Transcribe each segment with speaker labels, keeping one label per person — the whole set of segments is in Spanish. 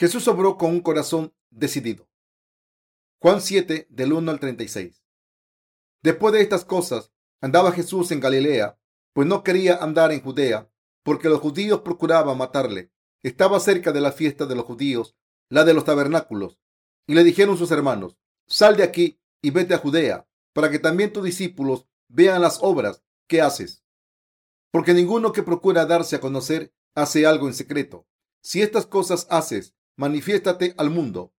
Speaker 1: Jesús obró con un corazón decidido. Juan 7, del 1 al 36. Después de estas cosas, andaba Jesús en Galilea, pues no quería andar en Judea, porque los judíos procuraban matarle. Estaba cerca de la fiesta de los judíos, la de los tabernáculos, y le dijeron sus hermanos, sal de aquí y vete a Judea, para que también tus discípulos vean las obras que haces. Porque ninguno que procura darse a conocer hace algo en secreto. Si estas cosas haces, manifiéstate al mundo,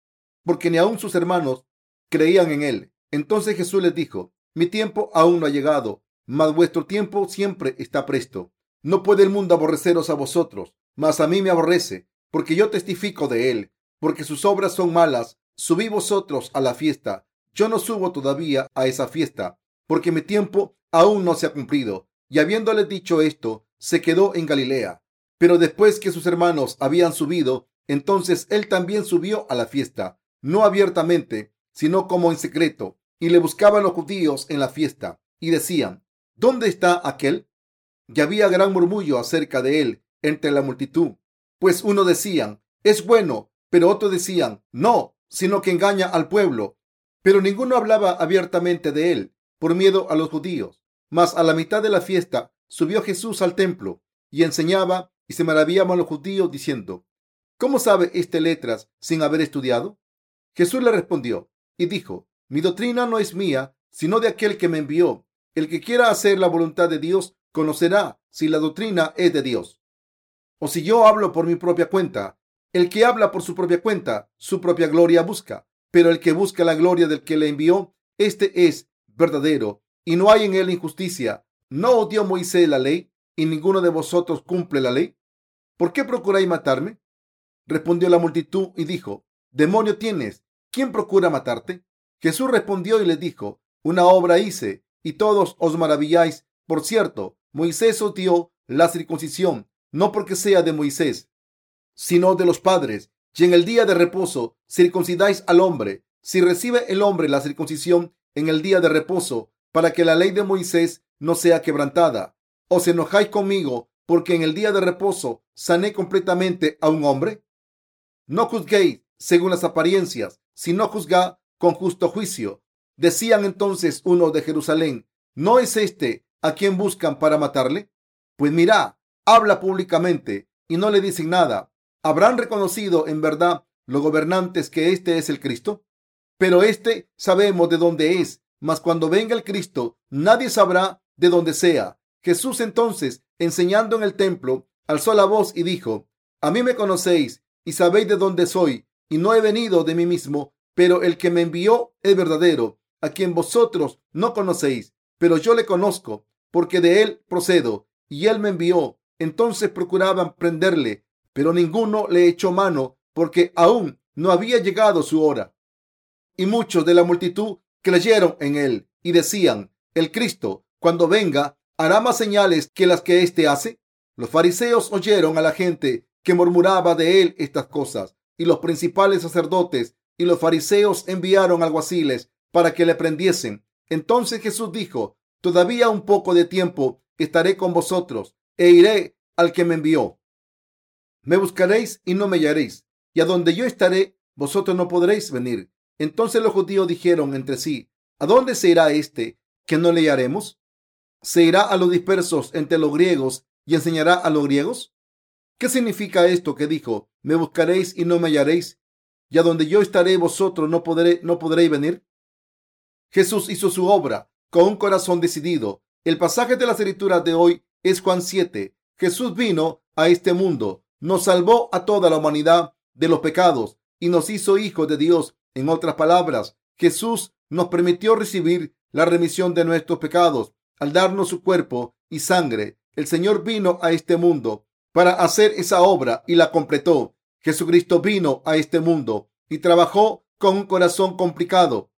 Speaker 1: porque ni aun sus hermanos creían en él. Entonces Jesús les dijo, mi tiempo aún no ha llegado, mas vuestro tiempo siempre está presto. No puede el mundo aborreceros a vosotros, mas a mí me aborrece, porque yo testifico de él, porque sus obras son malas. Subí vosotros a la fiesta. Yo no subo todavía a esa fiesta, porque mi tiempo aún no se ha cumplido. Y habiéndole dicho esto, se quedó en Galilea. Pero después que sus hermanos habían subido, entonces él también subió a la fiesta, no abiertamente, sino como en secreto, y le buscaban los judíos en la fiesta, y decían, ¿dónde está aquel? Y había gran murmullo acerca de él entre la multitud, pues uno decían, es bueno, pero otros decían, no, sino que engaña al pueblo. Pero ninguno hablaba abiertamente de él, por miedo a los judíos. Mas a la mitad de la fiesta subió Jesús al templo y enseñaba y se maravillaban los judíos diciendo, ¿cómo sabe este letras sin haber estudiado? Jesús le respondió y dijo, mi doctrina no es mía, sino de aquel que me envió. El que quiera hacer la voluntad de Dios conocerá si la doctrina es de Dios. O si yo hablo por mi propia cuenta, el que habla por su propia cuenta, su propia gloria busca. Pero el que busca la gloria del que le envió, este es verdadero, y no hay en él injusticia. ¿No odió Moisés la ley, y ninguno de vosotros cumple la ley? ¿Por qué procuráis matarme? Respondió la multitud y dijo, Demonio tienes, ¿quién procura matarte? Jesús respondió y le dijo, Una obra hice, y todos os maravilláis. Por cierto, Moisés os dio la circuncisión, no porque sea de Moisés, sino de los padres. Y en el día de reposo circuncidáis al hombre. Si recibe el hombre la circuncisión en el día de reposo, para que la ley de Moisés no sea quebrantada. ¿Os enojáis conmigo porque en el día de reposo sané completamente a un hombre? No juzguéis según las apariencias, sino juzgad con justo juicio. Decían entonces uno de Jerusalén, ¿no es este a quien buscan para matarle? Pues mira, habla públicamente y no le dicen nada. ¿Habrán reconocido en verdad los gobernantes que este es el Cristo? Pero este sabemos de dónde es, mas cuando venga el Cristo, nadie sabrá de dónde sea. Jesús entonces, enseñando en el templo, alzó la voz y dijo, A mí me conocéis y sabéis de dónde soy, y no he venido de mí mismo, pero el que me envió es verdadero, a quien vosotros no conocéis, pero yo le conozco, porque de él procedo, y él me envió. Entonces procuraban prenderle, pero ninguno le echó mano, porque aún no había llegado su hora. Y muchos de la multitud creyeron en él, y decían, el Cristo, cuando venga, hará más señales que las que éste hace. Los fariseos oyeron a la gente que murmuraba de él estas cosas y los principales sacerdotes y los fariseos enviaron alguaciles para que le prendiesen. Entonces Jesús dijo, todavía un poco de tiempo estaré con vosotros e iré al que me envió. Me buscaréis y no me hallaréis, y a donde yo estaré, vosotros no podréis venir. Entonces los judíos dijeron entre sí, ¿a dónde se irá este que no le hallaremos? ¿Se irá a los dispersos entre los griegos y enseñará a los griegos? ¿Qué significa esto que dijo, me buscaréis y no me hallaréis, y a donde yo estaré vosotros no, podré, no podréis venir? Jesús hizo su obra con un corazón decidido. El pasaje de las escrituras de hoy es Juan 7. Jesús vino a este mundo, nos salvó a toda la humanidad de los pecados y nos hizo hijos de Dios. En otras palabras, Jesús nos permitió recibir la remisión de nuestros pecados al darnos su cuerpo y sangre. El Señor vino a este mundo para hacer esa obra y la completó. Jesucristo vino a este mundo y trabajó con un corazón complicado,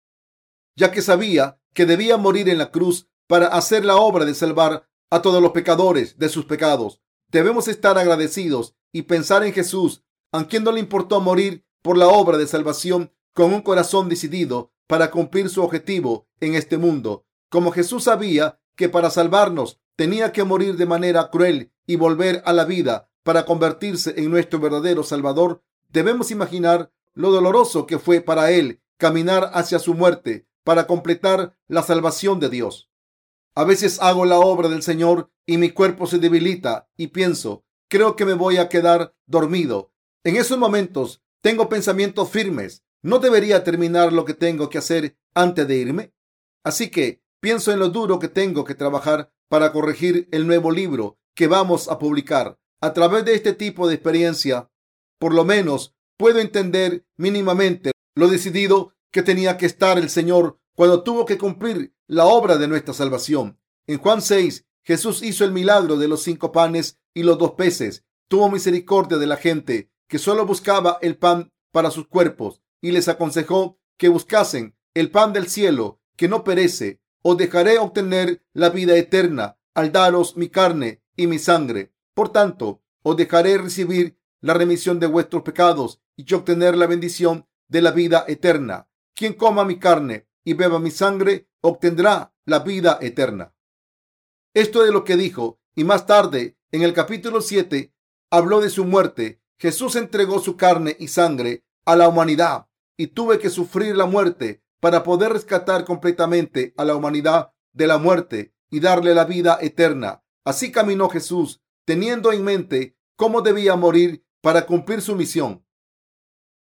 Speaker 1: ya que sabía que debía morir en la cruz para hacer la obra de salvar a todos los pecadores de sus pecados. Debemos estar agradecidos y pensar en Jesús, a quien no le importó morir por la obra de salvación con un corazón decidido para cumplir su objetivo en este mundo. Como Jesús sabía que para salvarnos tenía que morir de manera cruel y volver a la vida para convertirse en nuestro verdadero Salvador, debemos imaginar lo doloroso que fue para él caminar hacia su muerte para completar la salvación de Dios. A veces hago la obra del Señor y mi cuerpo se debilita y pienso, creo que me voy a quedar dormido. En esos momentos tengo pensamientos firmes. ¿No debería terminar lo que tengo que hacer antes de irme? Así que pienso en lo duro que tengo que trabajar para corregir el nuevo libro que vamos a publicar. A través de este tipo de experiencia, por lo menos puedo entender mínimamente lo decidido que tenía que estar el Señor cuando tuvo que cumplir la obra de nuestra salvación. En Juan 6, Jesús hizo el milagro de los cinco panes y los dos peces. Tuvo misericordia de la gente que solo buscaba el pan para sus cuerpos y les aconsejó que buscasen el pan del cielo que no perece. Os dejaré obtener la vida eterna al daros mi carne y mi sangre. Por tanto, os dejaré recibir la remisión de vuestros pecados y obtener la bendición de la vida eterna. Quien coma mi carne y beba mi sangre obtendrá la vida eterna. Esto es lo que dijo, y más tarde, en el capítulo 7, habló de su muerte. Jesús entregó su carne y sangre a la humanidad y tuve que sufrir la muerte para poder rescatar completamente a la humanidad de la muerte y darle la vida eterna. Así caminó Jesús, teniendo en mente cómo debía morir para cumplir su misión.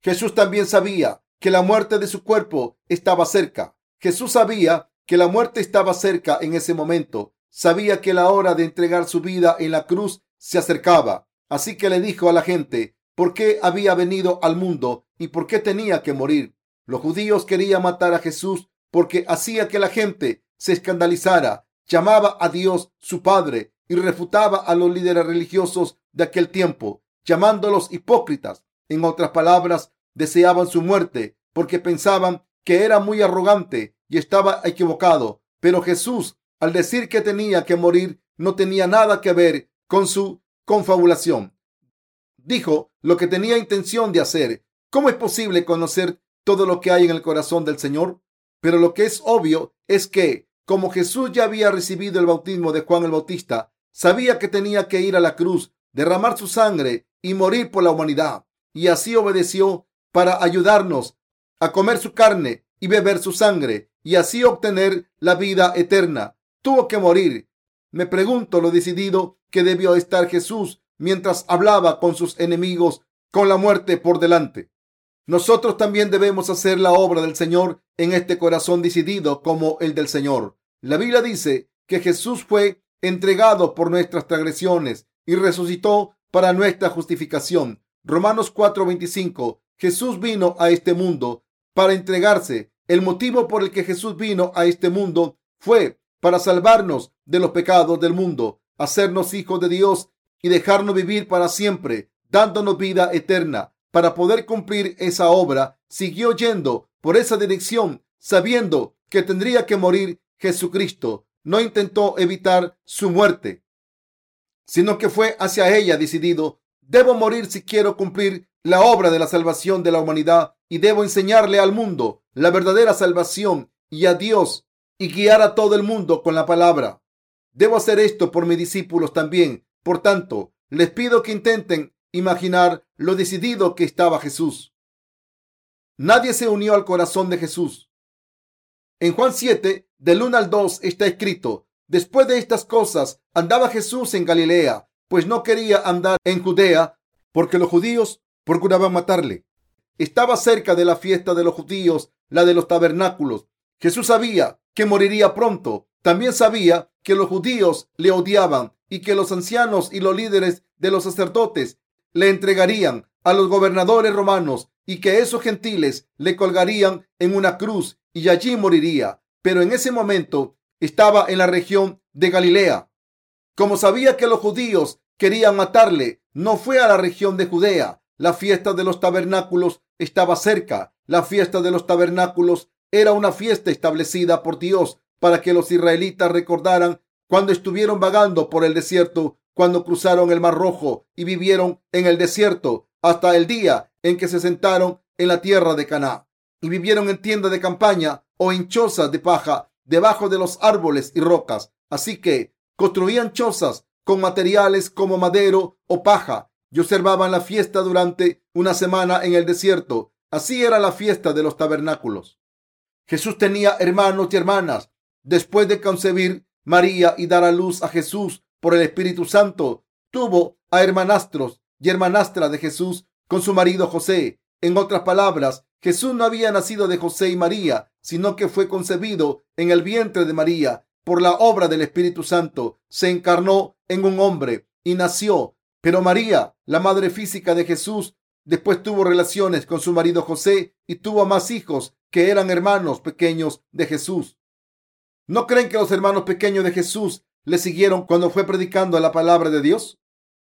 Speaker 1: Jesús también sabía que la muerte de su cuerpo estaba cerca. Jesús sabía que la muerte estaba cerca en ese momento. Sabía que la hora de entregar su vida en la cruz se acercaba. Así que le dijo a la gente por qué había venido al mundo y por qué tenía que morir. Los judíos querían matar a Jesús porque hacía que la gente se escandalizara, llamaba a Dios su Padre y refutaba a los líderes religiosos de aquel tiempo, llamándolos hipócritas. En otras palabras, deseaban su muerte porque pensaban que era muy arrogante y estaba equivocado. Pero Jesús, al decir que tenía que morir, no tenía nada que ver con su confabulación. Dijo lo que tenía intención de hacer. ¿Cómo es posible conocer todo lo que hay en el corazón del Señor? Pero lo que es obvio es que, como Jesús ya había recibido el bautismo de Juan el Bautista, sabía que tenía que ir a la cruz, derramar su sangre y morir por la humanidad. Y así obedeció para ayudarnos a comer su carne y beber su sangre y así obtener la vida eterna. Tuvo que morir. Me pregunto lo decidido que debió estar Jesús mientras hablaba con sus enemigos con la muerte por delante. Nosotros también debemos hacer la obra del Señor en este corazón decidido como el del Señor. La Biblia dice que Jesús fue entregado por nuestras transgresiones y resucitó para nuestra justificación. Romanos 4:25 Jesús vino a este mundo para entregarse. El motivo por el que Jesús vino a este mundo fue para salvarnos de los pecados del mundo, hacernos hijos de Dios y dejarnos vivir para siempre, dándonos vida eterna. Para poder cumplir esa obra, siguió yendo por esa dirección, sabiendo que tendría que morir Jesucristo. No intentó evitar su muerte, sino que fue hacia ella decidido, debo morir si quiero cumplir la obra de la salvación de la humanidad y debo enseñarle al mundo la verdadera salvación y a Dios y guiar a todo el mundo con la palabra. Debo hacer esto por mis discípulos también. Por tanto, les pido que intenten imaginar lo decidido que estaba Jesús. Nadie se unió al corazón de Jesús. En Juan 7, del 1 al 2, está escrito, después de estas cosas andaba Jesús en Galilea, pues no quería andar en Judea, porque los judíos procuraban matarle. Estaba cerca de la fiesta de los judíos, la de los tabernáculos. Jesús sabía que moriría pronto. También sabía que los judíos le odiaban y que los ancianos y los líderes de los sacerdotes le entregarían a los gobernadores romanos y que esos gentiles le colgarían en una cruz y allí moriría. Pero en ese momento estaba en la región de Galilea. Como sabía que los judíos querían matarle, no fue a la región de Judea, la fiesta de los tabernáculos estaba cerca. La fiesta de los tabernáculos era una fiesta establecida por Dios para que los israelitas recordaran cuando estuvieron vagando por el desierto, cuando cruzaron el Mar Rojo y vivieron en el desierto hasta el día en que se sentaron en la tierra de Caná y vivieron en tiendas de campaña o en chozas de paja debajo de los árboles y rocas. Así que construían chozas con materiales como madero o paja y observaban la fiesta durante una semana en el desierto. Así era la fiesta de los tabernáculos. Jesús tenía hermanos y hermanas. Después de concebir María y dar a luz a Jesús por el Espíritu Santo, tuvo a hermanastros y hermanastra de Jesús con su marido José. En otras palabras, Jesús no había nacido de José y María, sino que fue concebido en el vientre de María por la obra del Espíritu Santo. Se encarnó en un hombre y nació. Pero María, la madre física de Jesús, después tuvo relaciones con su marido José y tuvo más hijos que eran hermanos pequeños de Jesús. ¿No creen que los hermanos pequeños de Jesús le siguieron cuando fue predicando la palabra de Dios?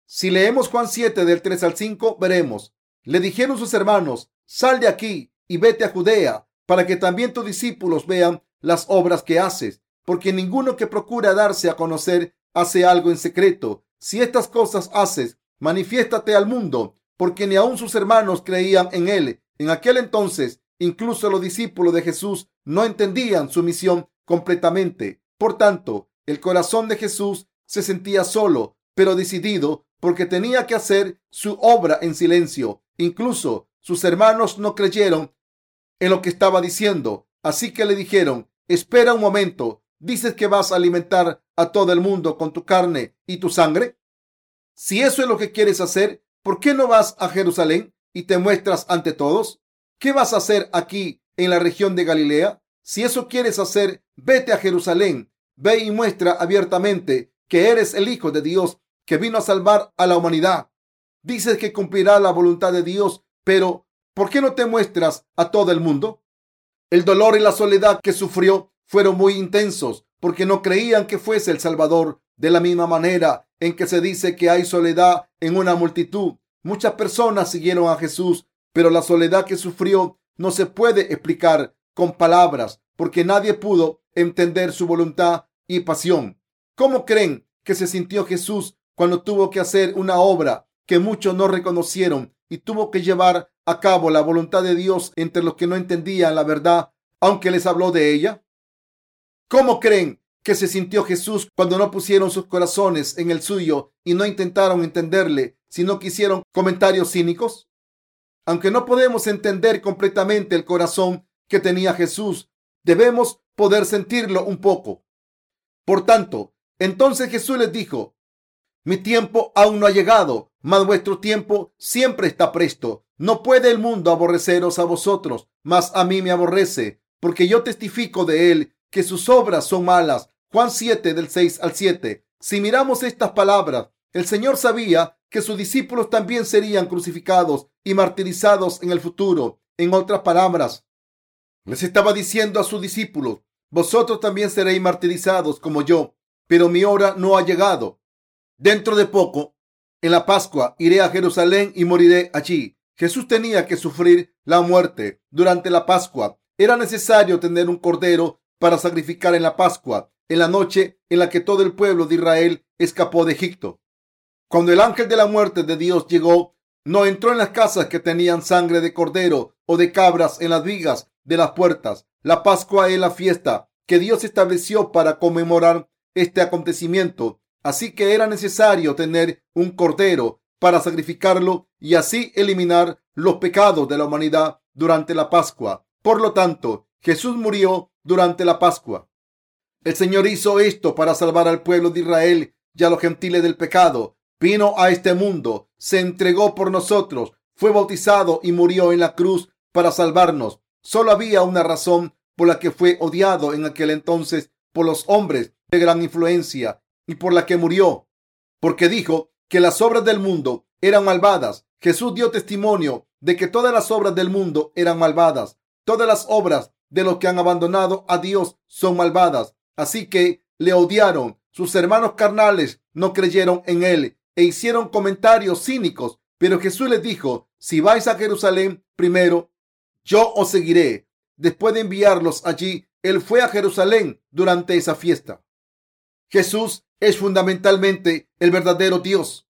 Speaker 1: Si leemos Juan 7 del 3 al 5, veremos. Le dijeron sus hermanos, sal de aquí y vete a Judea, para que también tus discípulos vean las obras que haces, porque ninguno que procura darse a conocer hace algo en secreto. Si estas cosas haces, manifiéstate al mundo, porque ni aun sus hermanos creían en él. En aquel entonces, incluso los discípulos de Jesús no entendían su misión completamente. Por tanto, el corazón de Jesús se sentía solo, pero decidido, porque tenía que hacer su obra en silencio. Incluso sus hermanos no creyeron en lo que estaba diciendo, así que le dijeron, espera un momento, ¿dices que vas a alimentar a todo el mundo con tu carne y tu sangre? Si eso es lo que quieres hacer, ¿por qué no vas a Jerusalén y te muestras ante todos? ¿Qué vas a hacer aquí en la región de Galilea? Si eso quieres hacer, vete a Jerusalén, ve y muestra abiertamente que eres el Hijo de Dios que vino a salvar a la humanidad. Dices que cumplirá la voluntad de Dios, pero ¿por qué no te muestras a todo el mundo? El dolor y la soledad que sufrió fueron muy intensos porque no creían que fuese el Salvador. De la misma manera en que se dice que hay soledad en una multitud, muchas personas siguieron a Jesús, pero la soledad que sufrió no se puede explicar con palabras porque nadie pudo entender su voluntad y pasión. ¿Cómo creen que se sintió Jesús cuando tuvo que hacer una obra que muchos no reconocieron y tuvo que llevar a cabo la voluntad de Dios entre los que no entendían la verdad, aunque les habló de ella? ¿Cómo creen que se sintió Jesús cuando no pusieron sus corazones en el suyo y no intentaron entenderle, sino que hicieron comentarios cínicos? Aunque no podemos entender completamente el corazón que tenía Jesús, debemos poder sentirlo un poco. Por tanto, entonces Jesús les dijo, mi tiempo aún no ha llegado, mas vuestro tiempo siempre está presto. No puede el mundo aborreceros a vosotros, mas a mí me aborrece, porque yo testifico de él que sus obras son malas. Juan 7 del 6 al 7. Si miramos estas palabras, el Señor sabía que sus discípulos también serían crucificados y martirizados en el futuro. En otras palabras, les estaba diciendo a sus discípulos, vosotros también seréis martirizados como yo, pero mi hora no ha llegado. Dentro de poco, en la Pascua, iré a Jerusalén y moriré allí. Jesús tenía que sufrir la muerte durante la Pascua. Era necesario tener un cordero para sacrificar en la Pascua, en la noche en la que todo el pueblo de Israel escapó de Egipto. Cuando el ángel de la muerte de Dios llegó, no entró en las casas que tenían sangre de cordero o de cabras en las vigas de las puertas. La Pascua es la fiesta que Dios estableció para conmemorar este acontecimiento Así que era necesario tener un cordero para sacrificarlo y así eliminar los pecados de la humanidad durante la Pascua. Por lo tanto, Jesús murió durante la Pascua. El Señor hizo esto para salvar al pueblo de Israel y a los gentiles del pecado. Vino a este mundo, se entregó por nosotros, fue bautizado y murió en la cruz para salvarnos. Solo había una razón por la que fue odiado en aquel entonces por los hombres de gran influencia y por la que murió, porque dijo que las obras del mundo eran malvadas. Jesús dio testimonio de que todas las obras del mundo eran malvadas. Todas las obras de los que han abandonado a Dios son malvadas. Así que le odiaron. Sus hermanos carnales no creyeron en él e hicieron comentarios cínicos. Pero Jesús les dijo, si vais a Jerusalén primero, yo os seguiré. Después de enviarlos allí, él fue a Jerusalén durante esa fiesta. Jesús es fundamentalmente el verdadero Dios.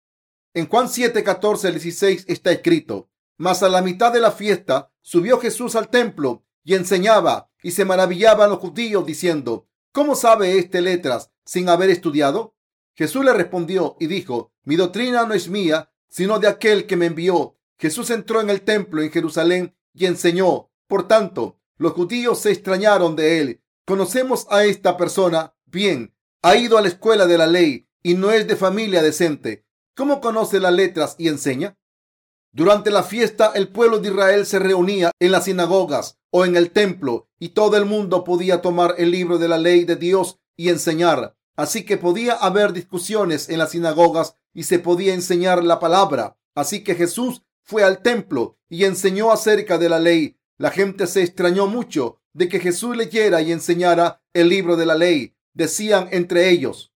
Speaker 1: En Juan 7, 14 16 está escrito, mas a la mitad de la fiesta subió Jesús al templo y enseñaba y se maravillaban los judíos diciendo, ¿cómo sabe este letras sin haber estudiado? Jesús le respondió y dijo, mi doctrina no es mía, sino de aquel que me envió. Jesús entró en el templo en Jerusalén y enseñó. Por tanto, los judíos se extrañaron de él. Conocemos a esta persona bien. Ha ido a la escuela de la ley y no es de familia decente. ¿Cómo conoce las letras y enseña? Durante la fiesta, el pueblo de Israel se reunía en las sinagogas o en el templo y todo el mundo podía tomar el libro de la ley de Dios y enseñar. Así que podía haber discusiones en las sinagogas y se podía enseñar la palabra. Así que Jesús fue al templo y enseñó acerca de la ley. La gente se extrañó mucho de que Jesús leyera y enseñara el libro de la ley. Decían entre ellos,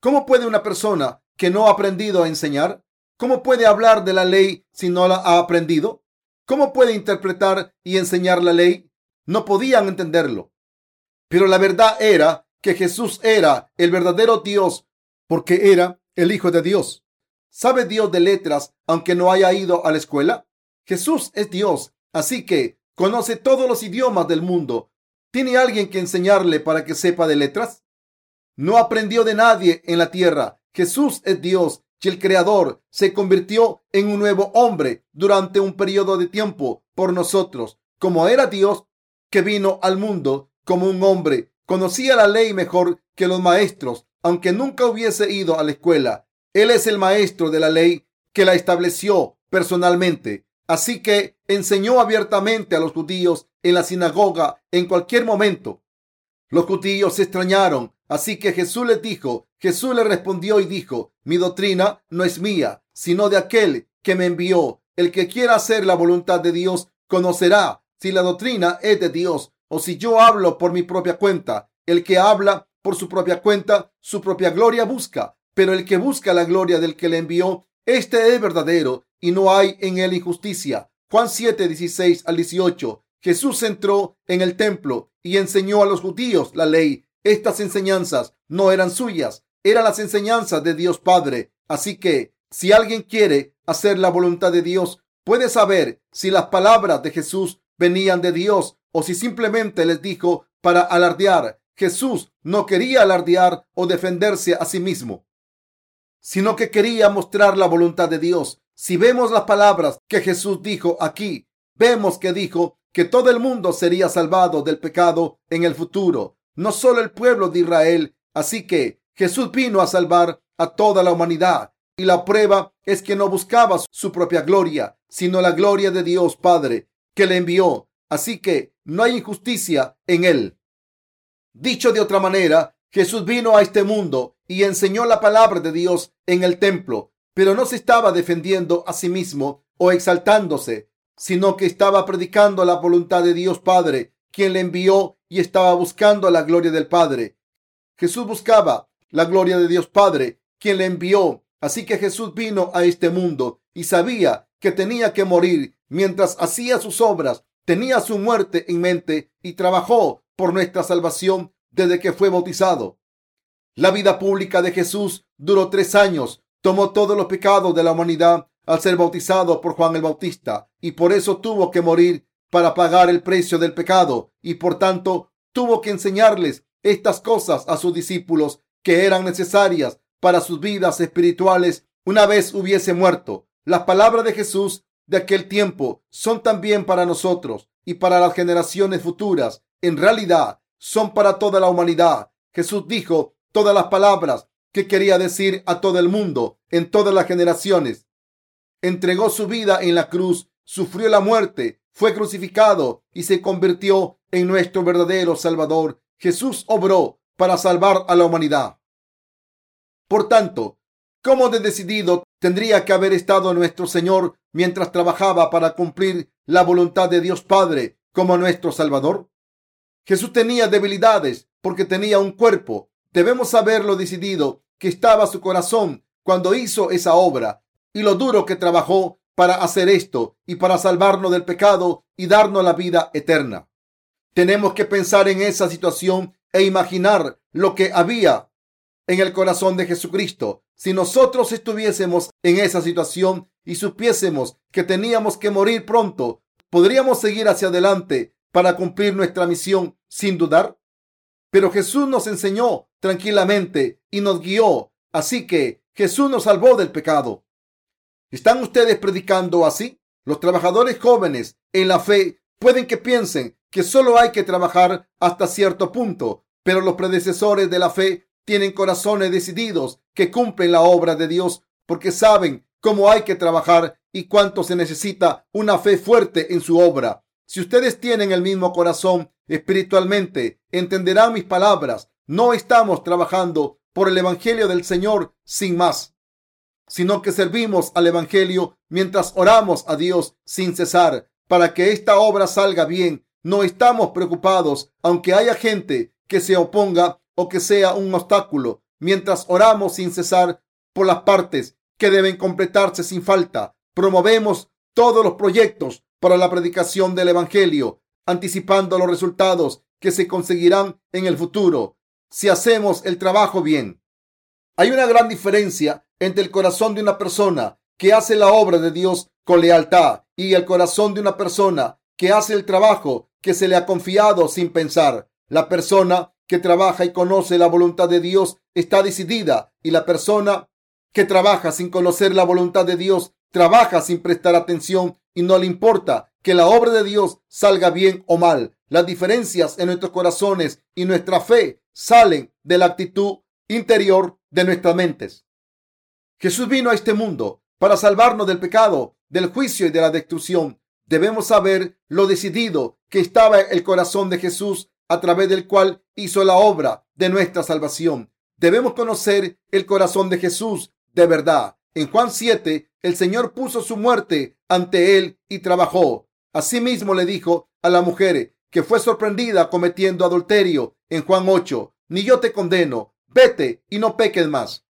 Speaker 1: ¿cómo puede una persona que no ha aprendido a enseñar? ¿Cómo puede hablar de la ley si no la ha aprendido? ¿Cómo puede interpretar y enseñar la ley? No podían entenderlo. Pero la verdad era que Jesús era el verdadero Dios porque era el Hijo de Dios. ¿Sabe Dios de letras aunque no haya ido a la escuela? Jesús es Dios, así que conoce todos los idiomas del mundo. ¿Tiene alguien que enseñarle para que sepa de letras? No aprendió de nadie en la tierra. Jesús es Dios y el Creador se convirtió en un nuevo hombre durante un periodo de tiempo por nosotros. Como era Dios que vino al mundo como un hombre, conocía la ley mejor que los maestros, aunque nunca hubiese ido a la escuela. Él es el maestro de la ley que la estableció personalmente. Así que enseñó abiertamente a los judíos en la sinagoga en cualquier momento. Los judíos se extrañaron, así que Jesús les dijo, Jesús le respondió y dijo, mi doctrina no es mía, sino de aquel que me envió. El que quiera hacer la voluntad de Dios conocerá si la doctrina es de Dios o si yo hablo por mi propia cuenta. El que habla por su propia cuenta, su propia gloria busca, pero el que busca la gloria del que le envió, este es verdadero y no hay en él injusticia. Juan 7, 16 al 18. Jesús entró en el templo y enseñó a los judíos la ley. Estas enseñanzas no eran suyas, eran las enseñanzas de Dios Padre. Así que si alguien quiere hacer la voluntad de Dios, puede saber si las palabras de Jesús venían de Dios o si simplemente les dijo para alardear. Jesús no quería alardear o defenderse a sí mismo sino que quería mostrar la voluntad de Dios. Si vemos las palabras que Jesús dijo aquí, vemos que dijo que todo el mundo sería salvado del pecado en el futuro, no solo el pueblo de Israel. Así que Jesús vino a salvar a toda la humanidad. Y la prueba es que no buscaba su propia gloria, sino la gloria de Dios Padre, que le envió. Así que no hay injusticia en él. Dicho de otra manera, Jesús vino a este mundo y enseñó la palabra de Dios en el templo, pero no se estaba defendiendo a sí mismo o exaltándose, sino que estaba predicando la voluntad de Dios Padre, quien le envió y estaba buscando la gloria del Padre. Jesús buscaba la gloria de Dios Padre, quien le envió. Así que Jesús vino a este mundo y sabía que tenía que morir mientras hacía sus obras. Tenía su muerte en mente y trabajó por nuestra salvación desde que fue bautizado. La vida pública de Jesús duró tres años. Tomó todos los pecados de la humanidad al ser bautizado por Juan el Bautista y por eso tuvo que morir para pagar el precio del pecado y por tanto tuvo que enseñarles estas cosas a sus discípulos que eran necesarias para sus vidas espirituales una vez hubiese muerto. Las palabras de Jesús de aquel tiempo son también para nosotros y para las generaciones futuras. En realidad, son para toda la humanidad. Jesús dijo todas las palabras que quería decir a todo el mundo en todas las generaciones. Entregó su vida en la cruz, sufrió la muerte, fue crucificado y se convirtió en nuestro verdadero Salvador. Jesús obró para salvar a la humanidad. Por tanto, ¿cómo de decidido tendría que haber estado nuestro Señor mientras trabajaba para cumplir la voluntad de Dios Padre como nuestro Salvador? Jesús tenía debilidades porque tenía un cuerpo. Debemos saber lo decidido que estaba su corazón cuando hizo esa obra y lo duro que trabajó para hacer esto y para salvarnos del pecado y darnos la vida eterna. Tenemos que pensar en esa situación e imaginar lo que había en el corazón de Jesucristo. Si nosotros estuviésemos en esa situación y supiésemos que teníamos que morir pronto, podríamos seguir hacia adelante para cumplir nuestra misión sin dudar? Pero Jesús nos enseñó tranquilamente y nos guió. Así que Jesús nos salvó del pecado. ¿Están ustedes predicando así? Los trabajadores jóvenes en la fe pueden que piensen que solo hay que trabajar hasta cierto punto, pero los predecesores de la fe tienen corazones decididos que cumplen la obra de Dios porque saben cómo hay que trabajar y cuánto se necesita una fe fuerte en su obra. Si ustedes tienen el mismo corazón espiritualmente, entenderán mis palabras. No estamos trabajando por el Evangelio del Señor sin más sino que servimos al Evangelio mientras oramos a Dios sin cesar para que esta obra salga bien. No estamos preocupados, aunque haya gente que se oponga o que sea un obstáculo, mientras oramos sin cesar por las partes que deben completarse sin falta. Promovemos todos los proyectos para la predicación del Evangelio, anticipando los resultados que se conseguirán en el futuro si hacemos el trabajo bien. Hay una gran diferencia entre el corazón de una persona que hace la obra de Dios con lealtad y el corazón de una persona que hace el trabajo que se le ha confiado sin pensar. La persona que trabaja y conoce la voluntad de Dios está decidida y la persona que trabaja sin conocer la voluntad de Dios trabaja sin prestar atención y no le importa que la obra de Dios salga bien o mal. Las diferencias en nuestros corazones y nuestra fe salen de la actitud interior de nuestras mentes. Jesús vino a este mundo para salvarnos del pecado, del juicio y de la destrucción. Debemos saber lo decidido que estaba el corazón de Jesús a través del cual hizo la obra de nuestra salvación. Debemos conocer el corazón de Jesús de verdad. En Juan 7, el Señor puso su muerte ante él y trabajó. Asimismo le dijo a la mujer que fue sorprendida cometiendo adulterio en Juan 8, ni yo te condeno, vete y no peques más.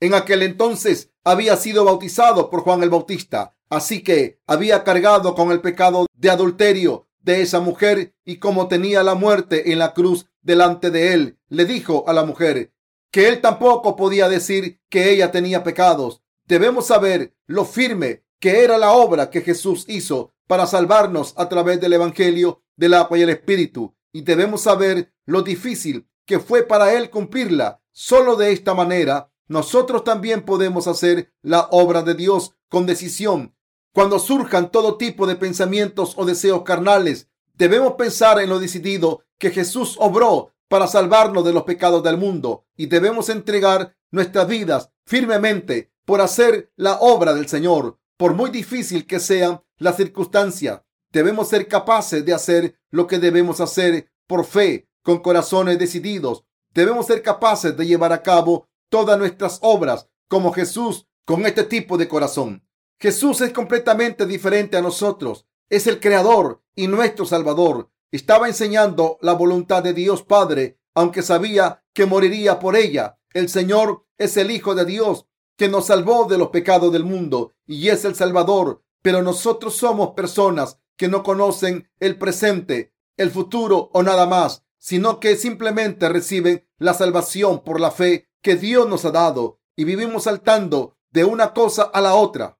Speaker 1: En aquel entonces había sido bautizado por Juan el Bautista, así que había cargado con el pecado de adulterio de esa mujer y como tenía la muerte en la cruz delante de él, le dijo a la mujer que él tampoco podía decir que ella tenía pecados. Debemos saber lo firme que era la obra que Jesús hizo para salvarnos a través del Evangelio del agua y el Espíritu. Y debemos saber lo difícil que fue para él cumplirla. Solo de esta manera nosotros también podemos hacer la obra de Dios con decisión. Cuando surjan todo tipo de pensamientos o deseos carnales, debemos pensar en lo decidido que Jesús obró para salvarnos de los pecados del mundo y debemos entregar nuestras vidas firmemente por hacer la obra del Señor. Por muy difícil que sean las circunstancias, debemos ser capaces de hacer lo que debemos hacer por fe, con corazones decididos. Debemos ser capaces de llevar a cabo todas nuestras obras como Jesús con este tipo de corazón. Jesús es completamente diferente a nosotros. Es el Creador y nuestro Salvador. Estaba enseñando la voluntad de Dios Padre, aunque sabía que moriría por ella. El Señor es el Hijo de Dios que nos salvó de los pecados del mundo y es el Salvador. Pero nosotros somos personas que no conocen el presente, el futuro o nada más, sino que simplemente reciben la salvación por la fe que Dios nos ha dado y vivimos saltando de una cosa a la otra,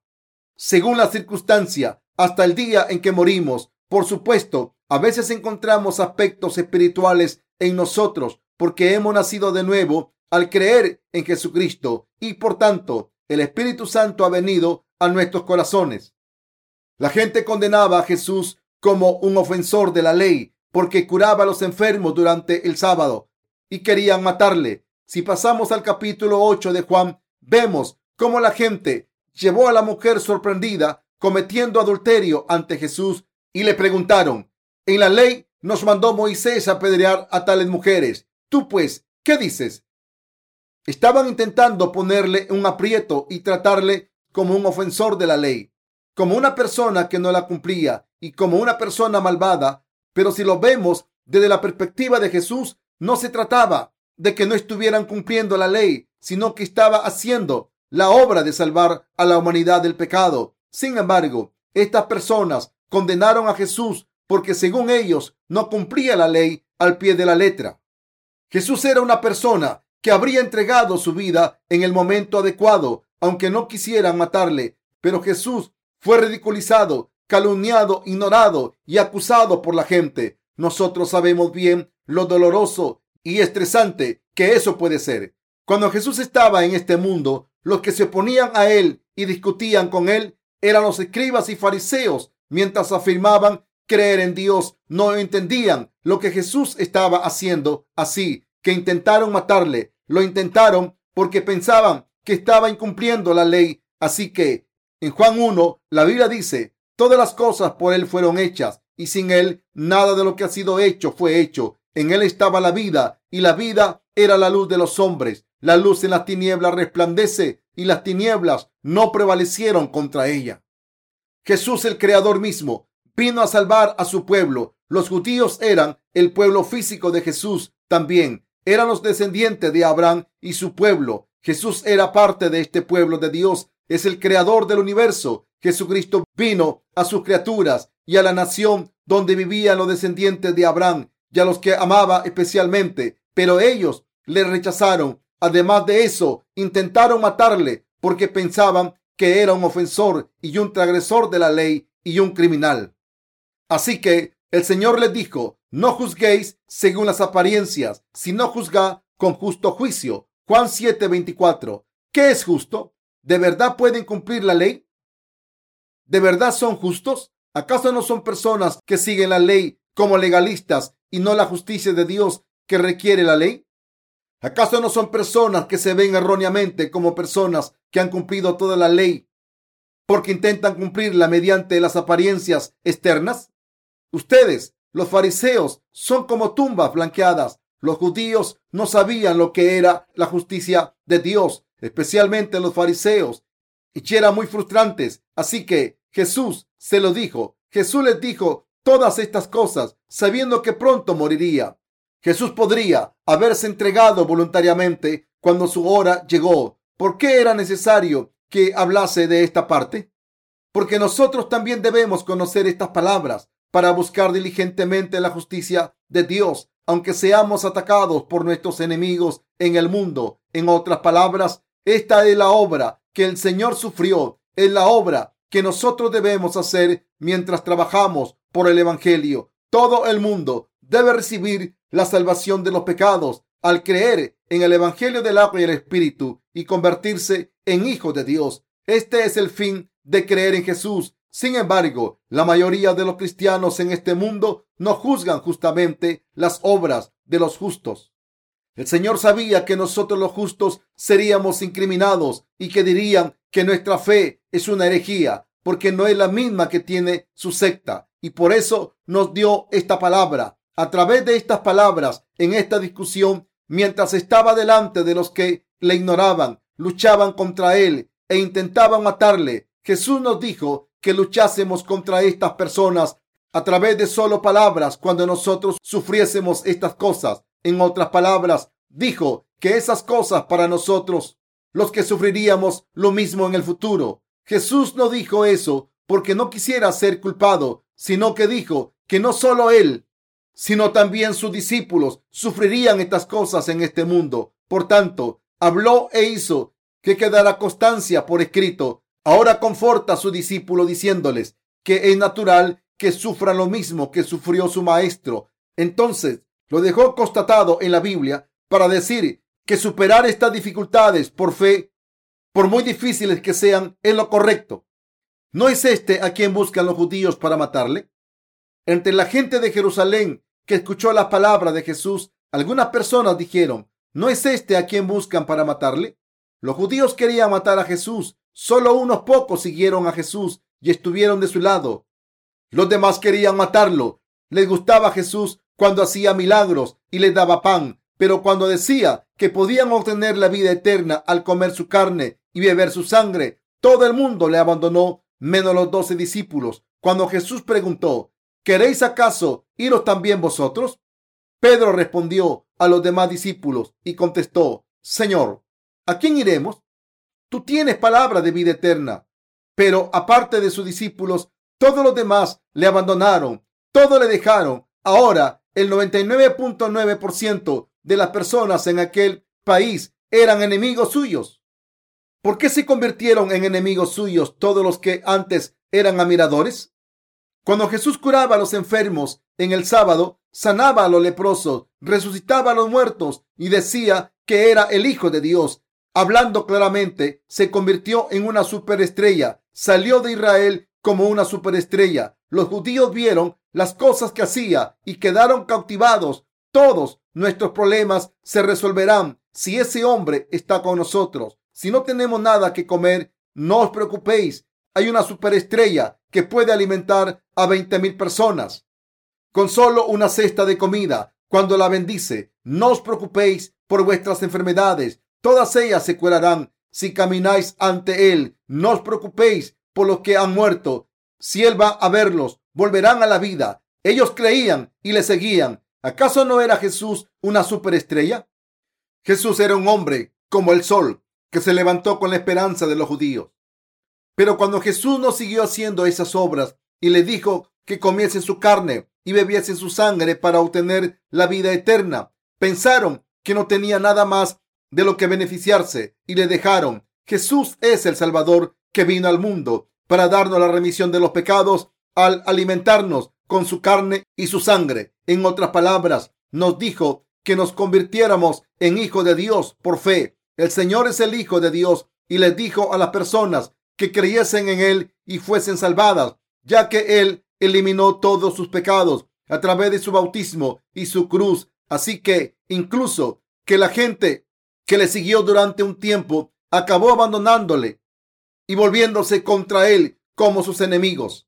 Speaker 1: según la circunstancia, hasta el día en que morimos. Por supuesto, a veces encontramos aspectos espirituales en nosotros porque hemos nacido de nuevo al creer en Jesucristo y por tanto el Espíritu Santo ha venido a nuestros corazones. La gente condenaba a Jesús como un ofensor de la ley porque curaba a los enfermos durante el sábado y querían matarle. Si pasamos al capítulo 8 de Juan, vemos cómo la gente llevó a la mujer sorprendida cometiendo adulterio ante Jesús y le preguntaron, en la ley nos mandó Moisés apedrear a tales mujeres. Tú pues, ¿qué dices? Estaban intentando ponerle un aprieto y tratarle como un ofensor de la ley, como una persona que no la cumplía y como una persona malvada. Pero si lo vemos desde la perspectiva de Jesús, no se trataba de que no estuvieran cumpliendo la ley, sino que estaba haciendo la obra de salvar a la humanidad del pecado. Sin embargo, estas personas condenaron a Jesús porque según ellos no cumplía la ley al pie de la letra. Jesús era una persona que habría entregado su vida en el momento adecuado, aunque no quisieran matarle. Pero Jesús fue ridiculizado, calumniado, ignorado y acusado por la gente. Nosotros sabemos bien lo doloroso y estresante que eso puede ser. Cuando Jesús estaba en este mundo, Los que se oponían a él y discutían con él eran los escribas y fariseos, mientras afirmaban creer en Dios, no entendían lo que Jesús estaba haciendo, así que intentaron matarle. Lo intentaron porque pensaban que estaba incumpliendo la ley. Así que en Juan 1, la Biblia dice, todas las cosas por él fueron hechas y sin él nada de lo que ha sido hecho fue hecho. En él estaba la vida y la vida era la luz de los hombres. La luz en las tinieblas resplandece y las tinieblas no prevalecieron contra ella. Jesús el Creador mismo vino a salvar a su pueblo. Los judíos eran el pueblo físico de Jesús también. Eran los descendientes de Abraham y su pueblo. Jesús era parte de este pueblo de Dios. Es el creador del universo. Jesucristo vino a sus criaturas y a la nación donde vivían los descendientes de Abraham y a los que amaba especialmente. Pero ellos le rechazaron. Además de eso, intentaron matarle porque pensaban que era un ofensor y un transgresor de la ley y un criminal. Así que el Señor les dijo, no juzguéis según las apariencias, sino juzga con justo juicio. Juan 7:24. ¿Qué es justo? ¿De verdad pueden cumplir la ley? ¿De verdad son justos? ¿Acaso no son personas que siguen la ley como legalistas y no la justicia de Dios que requiere la ley? ¿Acaso no son personas que se ven erróneamente como personas que han cumplido toda la ley porque intentan cumplirla mediante las apariencias externas? Ustedes, los fariseos, son como tumbas blanqueadas. Los judíos no sabían lo que era la justicia de Dios, especialmente los fariseos, y eran muy frustrantes. Así que Jesús se lo dijo. Jesús les dijo todas estas cosas sabiendo que pronto moriría. Jesús podría haberse entregado voluntariamente cuando su hora llegó. ¿Por qué era necesario que hablase de esta parte? Porque nosotros también debemos conocer estas palabras para buscar diligentemente la justicia de Dios, aunque seamos atacados por nuestros enemigos en el mundo. En otras palabras, esta es la obra que el Señor sufrió, es la obra que nosotros debemos hacer mientras trabajamos por el Evangelio. Todo el mundo debe recibir la salvación de los pecados al creer en el Evangelio del agua y el Espíritu y convertirse en hijo de Dios. Este es el fin de creer en Jesús sin embargo, la mayoría de los cristianos en este mundo no juzgan justamente las obras de los justos. El Señor sabía que nosotros los justos seríamos incriminados y que dirían que nuestra fe es una herejía porque no es la misma que tiene su secta y por eso nos dio esta palabra. A través de estas palabras en esta discusión, mientras estaba delante de los que le ignoraban, luchaban contra él e intentaban matarle, Jesús nos dijo que luchásemos contra estas personas a través de solo palabras cuando nosotros sufriésemos estas cosas. En otras palabras, dijo que esas cosas para nosotros, los que sufriríamos lo mismo en el futuro. Jesús no dijo eso porque no quisiera ser culpado, sino que dijo que no solo él, sino también sus discípulos sufrirían estas cosas en este mundo. Por tanto, habló e hizo que quedara constancia por escrito Ahora conforta a su discípulo diciéndoles que es natural que sufra lo mismo que sufrió su maestro. Entonces lo dejó constatado en la Biblia para decir que superar estas dificultades por fe, por muy difíciles que sean, es lo correcto. ¿No es este a quien buscan los judíos para matarle? Entre la gente de Jerusalén que escuchó la palabra de Jesús, algunas personas dijeron, ¿no es este a quien buscan para matarle? Los judíos querían matar a Jesús Solo unos pocos siguieron a Jesús y estuvieron de su lado. Los demás querían matarlo. Les gustaba Jesús cuando hacía milagros y les daba pan, pero cuando decía que podían obtener la vida eterna al comer su carne y beber su sangre, todo el mundo le abandonó, menos los doce discípulos. Cuando Jesús preguntó, ¿queréis acaso iros también vosotros? Pedro respondió a los demás discípulos y contestó, Señor, ¿a quién iremos? Tú tienes palabra de vida eterna. Pero aparte de sus discípulos, todos los demás le abandonaron, todo le dejaron. Ahora, el 99.9% de las personas en aquel país eran enemigos suyos. ¿Por qué se convirtieron en enemigos suyos todos los que antes eran admiradores? Cuando Jesús curaba a los enfermos en el sábado, sanaba a los leprosos, resucitaba a los muertos y decía que era el Hijo de Dios, hablando claramente, se convirtió en una superestrella. Salió de Israel como una superestrella. Los judíos vieron las cosas que hacía y quedaron cautivados. Todos nuestros problemas se resolverán si ese hombre está con nosotros. Si no tenemos nada que comer, no os preocupéis. Hay una superestrella que puede alimentar a 20 mil personas con solo una cesta de comida. Cuando la bendice, no os preocupéis por vuestras enfermedades. Todas ellas se curarán si camináis ante Él. No os preocupéis por los que han muerto. Si Él va a verlos, volverán a la vida. Ellos creían y le seguían. ¿Acaso no era Jesús una superestrella? Jesús era un hombre como el sol que se levantó con la esperanza de los judíos. Pero cuando Jesús no siguió haciendo esas obras y le dijo que comiese su carne y bebiese su sangre para obtener la vida eterna, pensaron que no tenía nada más de lo que beneficiarse y le dejaron. Jesús es el Salvador que vino al mundo para darnos la remisión de los pecados al alimentarnos con su carne y su sangre. En otras palabras, nos dijo que nos convirtiéramos en hijos de Dios por fe. El Señor es el Hijo de Dios y les dijo a las personas que creyesen en Él y fuesen salvadas, ya que Él eliminó todos sus pecados a través de su bautismo y su cruz. Así que incluso que la gente que le siguió durante un tiempo acabó abandonándole y volviéndose contra él como sus enemigos.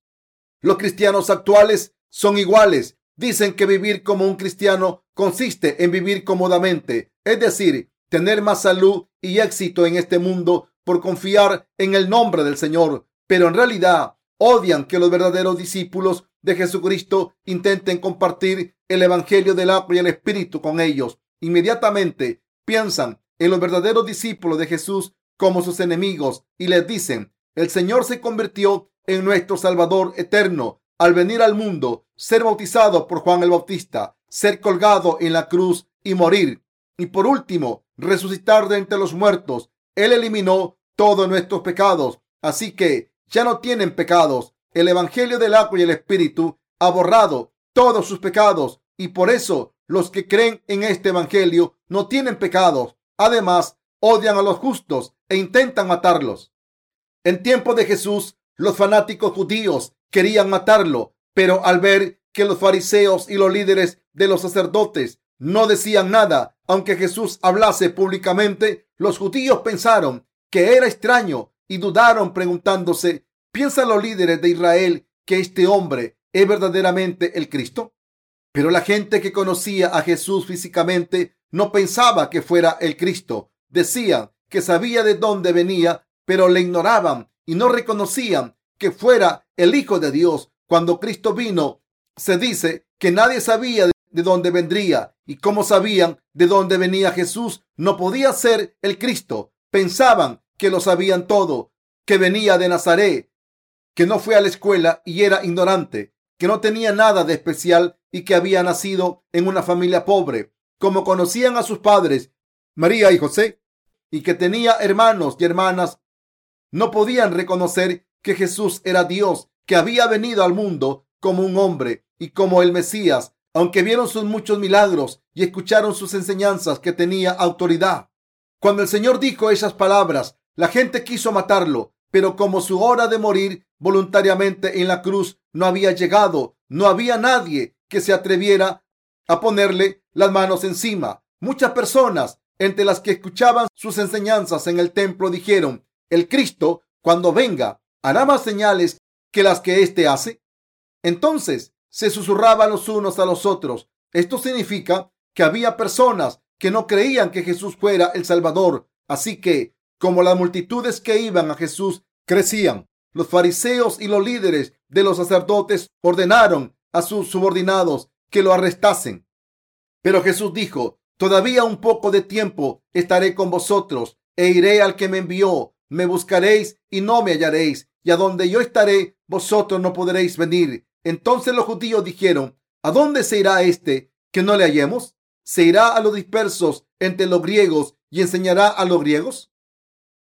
Speaker 1: Los cristianos actuales son iguales. Dicen que vivir como un cristiano consiste en vivir cómodamente, es decir, tener más salud y éxito en este mundo por confiar en el nombre del Señor. Pero en realidad odian que los verdaderos discípulos de Jesucristo intenten compartir el Evangelio del agua y el Espíritu con ellos. Inmediatamente piensan en los verdaderos discípulos de Jesús como sus enemigos y les dicen, el Señor se convirtió en nuestro Salvador eterno al venir al mundo, ser bautizado por Juan el Bautista, ser colgado en la cruz y morir. Y por último, resucitar de entre los muertos. Él eliminó todos nuestros pecados. Así que ya no tienen pecados. El Evangelio del agua y el Espíritu ha borrado todos sus pecados y por eso los que creen en este Evangelio no tienen pecados. Además, odian a los justos e intentan matarlos. En tiempo de Jesús, los fanáticos judíos querían matarlo, pero al ver que los fariseos y los líderes de los sacerdotes no decían nada, aunque Jesús hablase públicamente, los judíos pensaron que era extraño y dudaron preguntándose, ¿piensan los líderes de Israel que este hombre es verdaderamente el Cristo? Pero la gente que conocía a Jesús físicamente no pensaba que fuera el Cristo. Decían que sabía de dónde venía, pero le ignoraban y no reconocían que fuera el Hijo de Dios. Cuando Cristo vino, se dice que nadie sabía de dónde vendría y cómo sabían de dónde venía Jesús. No podía ser el Cristo. Pensaban que lo sabían todo, que venía de Nazaret, que no fue a la escuela y era ignorante, que no tenía nada de especial y que había nacido en una familia pobre, como conocían a sus padres, María y José, y que tenía hermanos y hermanas, no podían reconocer que Jesús era Dios, que había venido al mundo como un hombre y como el Mesías, aunque vieron sus muchos milagros y escucharon sus enseñanzas que tenía autoridad. Cuando el Señor dijo esas palabras, la gente quiso matarlo, pero como su hora de morir voluntariamente en la cruz no había llegado, no había nadie que se atreviera a ponerle las manos encima. Muchas personas, entre las que escuchaban sus enseñanzas en el templo, dijeron, el Cristo, cuando venga, hará más señales que las que éste hace. Entonces se susurraban los unos a los otros. Esto significa que había personas que no creían que Jesús fuera el Salvador. Así que como las multitudes que iban a Jesús crecían, los fariseos y los líderes de los sacerdotes ordenaron a sus subordinados que lo arrestasen. Pero Jesús dijo, todavía un poco de tiempo estaré con vosotros e iré al que me envió. Me buscaréis y no me hallaréis, y a donde yo estaré, vosotros no podréis venir. Entonces los judíos dijeron, ¿a dónde se irá este que no le hallemos? ¿Se irá a los dispersos entre los griegos y enseñará a los griegos?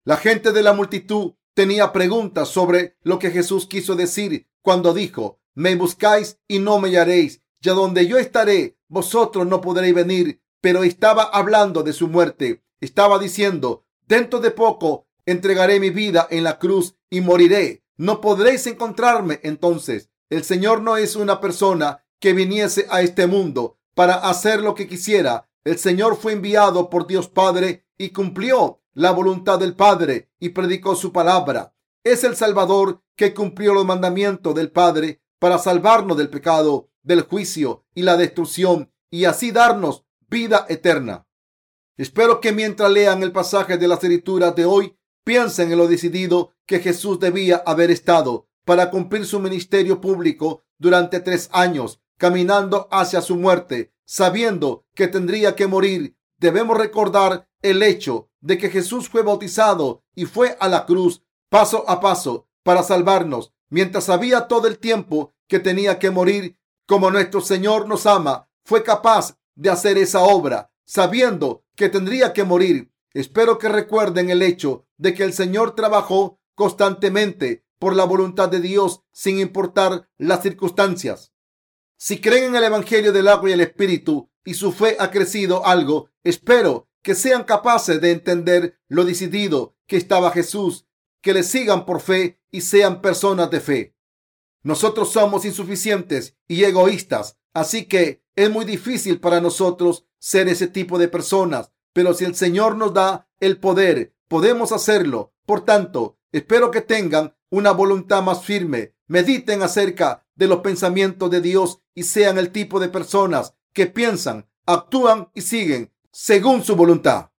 Speaker 1: La gente de la multitud tenía preguntas sobre lo que Jesús quiso decir cuando dijo, me buscáis y no me hallaréis, y a donde yo estaré, vosotros no podréis venir. Pero estaba hablando de su muerte. Estaba diciendo, Dentro de poco entregaré mi vida en la cruz y moriré. No podréis encontrarme entonces. El Señor no es una persona que viniese a este mundo para hacer lo que quisiera. El Señor fue enviado por Dios Padre y cumplió la voluntad del Padre y predicó su palabra. Es el Salvador que cumplió los mandamientos del Padre para salvarnos del pecado, del juicio y la destrucción y así darnos vida eterna. Espero que mientras lean el pasaje de las escrituras de hoy, piensen en lo decidido que Jesús debía haber estado para cumplir su ministerio público durante tres años, caminando hacia su muerte, sabiendo que tendría que morir. Debemos recordar el hecho de que Jesús fue bautizado y fue a la cruz paso a paso para salvarnos, mientras sabía todo el tiempo que tenía que morir, como nuestro Señor nos ama, fue capaz de hacer esa obra, sabiendo que tendría que morir. Espero que recuerden el hecho de que el Señor trabajó constantemente por la voluntad de Dios sin importar las circunstancias. Si creen en el Evangelio del agua y el Espíritu y su fe ha crecido algo, espero que sean capaces de entender lo decidido que estaba Jesús, que le sigan por fe y sean personas de fe. Nosotros somos insuficientes y egoístas, así que es muy difícil para nosotros ser ese tipo de personas, pero si el Señor nos da el poder, podemos hacerlo. Por tanto, espero que tengan una voluntad más firme. Mediten acerca de los pensamientos de Dios y sean el tipo de personas que piensan, actúan y siguen según su voluntad.